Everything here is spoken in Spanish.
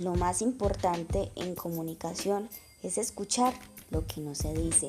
Lo más importante en comunicación es escuchar lo que no se dice.